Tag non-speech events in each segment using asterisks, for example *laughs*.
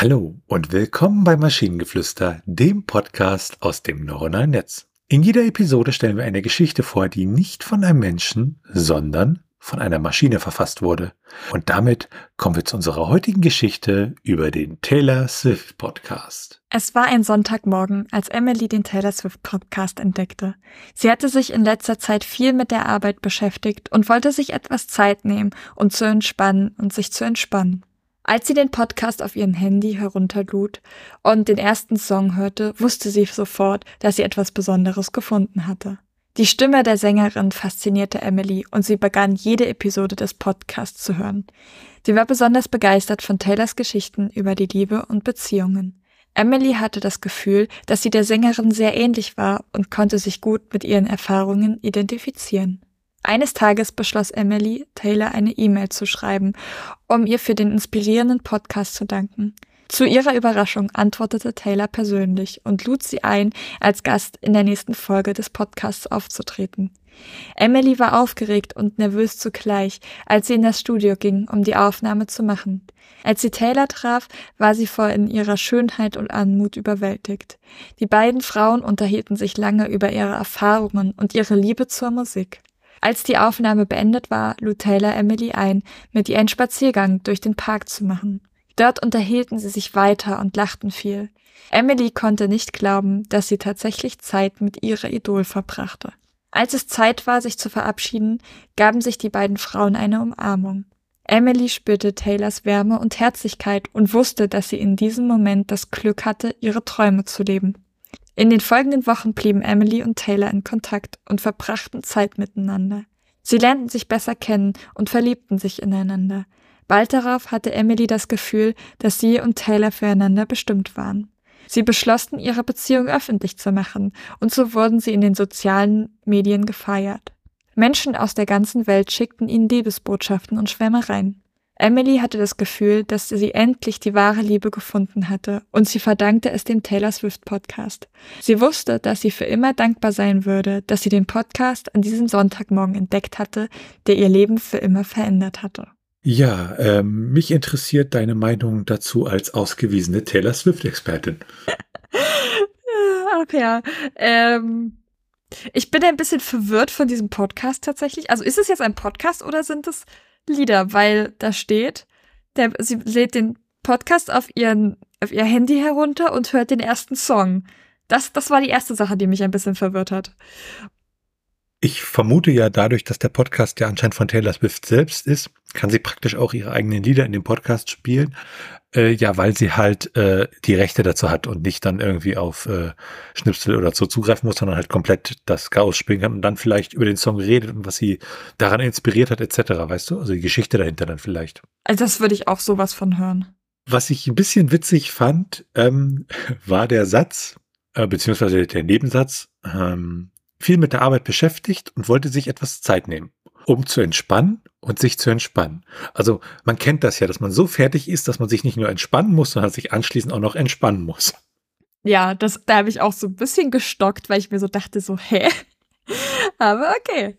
Hallo und willkommen bei Maschinengeflüster, dem Podcast aus dem neuronalen Netz. In jeder Episode stellen wir eine Geschichte vor, die nicht von einem Menschen, sondern von einer Maschine verfasst wurde. Und damit kommen wir zu unserer heutigen Geschichte über den Taylor Swift Podcast. Es war ein Sonntagmorgen, als Emily den Taylor Swift Podcast entdeckte. Sie hatte sich in letzter Zeit viel mit der Arbeit beschäftigt und wollte sich etwas Zeit nehmen, um zu entspannen und sich zu entspannen. Als sie den Podcast auf ihrem Handy herunterlud und den ersten Song hörte, wusste sie sofort, dass sie etwas Besonderes gefunden hatte. Die Stimme der Sängerin faszinierte Emily und sie begann jede Episode des Podcasts zu hören. Sie war besonders begeistert von Taylors Geschichten über die Liebe und Beziehungen. Emily hatte das Gefühl, dass sie der Sängerin sehr ähnlich war und konnte sich gut mit ihren Erfahrungen identifizieren. Eines Tages beschloss Emily, Taylor eine E-Mail zu schreiben, um ihr für den inspirierenden Podcast zu danken. Zu ihrer Überraschung antwortete Taylor persönlich und lud sie ein, als Gast in der nächsten Folge des Podcasts aufzutreten. Emily war aufgeregt und nervös zugleich, als sie in das Studio ging, um die Aufnahme zu machen. Als sie Taylor traf, war sie vor in ihrer Schönheit und Anmut überwältigt. Die beiden Frauen unterhielten sich lange über ihre Erfahrungen und ihre Liebe zur Musik. Als die Aufnahme beendet war, lud Taylor Emily ein, mit ihr einen Spaziergang durch den Park zu machen. Dort unterhielten sie sich weiter und lachten viel. Emily konnte nicht glauben, dass sie tatsächlich Zeit mit ihrer Idol verbrachte. Als es Zeit war, sich zu verabschieden, gaben sich die beiden Frauen eine Umarmung. Emily spürte Taylors Wärme und Herzlichkeit und wusste, dass sie in diesem Moment das Glück hatte, ihre Träume zu leben. In den folgenden Wochen blieben Emily und Taylor in Kontakt und verbrachten Zeit miteinander. Sie lernten sich besser kennen und verliebten sich ineinander. Bald darauf hatte Emily das Gefühl, dass sie und Taylor füreinander bestimmt waren. Sie beschlossen, ihre Beziehung öffentlich zu machen, und so wurden sie in den sozialen Medien gefeiert. Menschen aus der ganzen Welt schickten ihnen Liebesbotschaften und Schwärmereien. Emily hatte das Gefühl, dass sie endlich die wahre Liebe gefunden hatte und sie verdankte es dem Taylor Swift Podcast. Sie wusste, dass sie für immer dankbar sein würde, dass sie den Podcast an diesem Sonntagmorgen entdeckt hatte, der ihr Leben für immer verändert hatte. Ja, ähm, mich interessiert deine Meinung dazu als ausgewiesene Taylor Swift-Expertin. *laughs* Ja, ähm, ich bin ein bisschen verwirrt von diesem Podcast tatsächlich. Also ist es jetzt ein Podcast oder sind es Lieder, weil da steht, der, sie lädt den Podcast auf, ihren, auf ihr Handy herunter und hört den ersten Song. Das, das war die erste Sache, die mich ein bisschen verwirrt hat. Ich vermute ja dadurch, dass der Podcast ja anscheinend von Taylor Swift selbst ist, kann sie praktisch auch ihre eigenen Lieder in dem Podcast spielen. Äh, ja, weil sie halt äh, die Rechte dazu hat und nicht dann irgendwie auf äh, Schnipsel oder so zugreifen muss, sondern halt komplett das Chaos spielen kann und dann vielleicht über den Song redet und was sie daran inspiriert hat, etc. Weißt du? Also die Geschichte dahinter dann vielleicht. Also das würde ich auch sowas von hören. Was ich ein bisschen witzig fand, ähm, *laughs* war der Satz, äh, beziehungsweise der Nebensatz, ähm, viel mit der Arbeit beschäftigt und wollte sich etwas Zeit nehmen, um zu entspannen und sich zu entspannen. Also man kennt das ja, dass man so fertig ist, dass man sich nicht nur entspannen muss, sondern sich anschließend auch noch entspannen muss. Ja, das, da habe ich auch so ein bisschen gestockt, weil ich mir so dachte, so, hä? *laughs* Aber okay.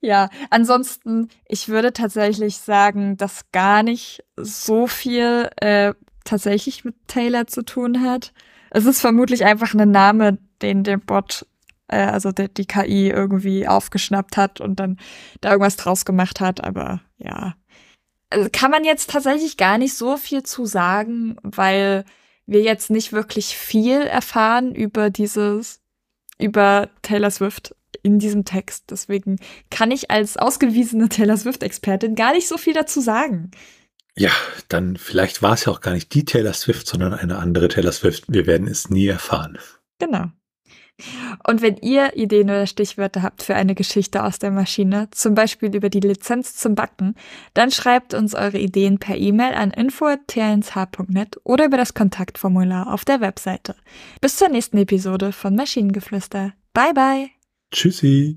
Ja, ansonsten, ich würde tatsächlich sagen, dass gar nicht so viel äh, tatsächlich mit Taylor zu tun hat. Es ist vermutlich einfach ein Name, den der Bot äh, also die, die KI irgendwie aufgeschnappt hat und dann da irgendwas draus gemacht hat. Aber ja, also kann man jetzt tatsächlich gar nicht so viel zu sagen, weil wir jetzt nicht wirklich viel erfahren über dieses, über Taylor Swift in diesem Text. Deswegen kann ich als ausgewiesene *laughs* Taylor Swift-Expertin gar nicht so viel dazu sagen. Ja, dann vielleicht war es ja auch gar nicht die Taylor Swift, sondern eine andere Taylor Swift. Wir werden es nie erfahren. Genau. Und wenn ihr Ideen oder Stichwörter habt für eine Geschichte aus der Maschine, zum Beispiel über die Lizenz zum Backen, dann schreibt uns eure Ideen per E-Mail an info.tnsh.net oder über das Kontaktformular auf der Webseite. Bis zur nächsten Episode von Maschinengeflüster. Bye bye. Tschüssi.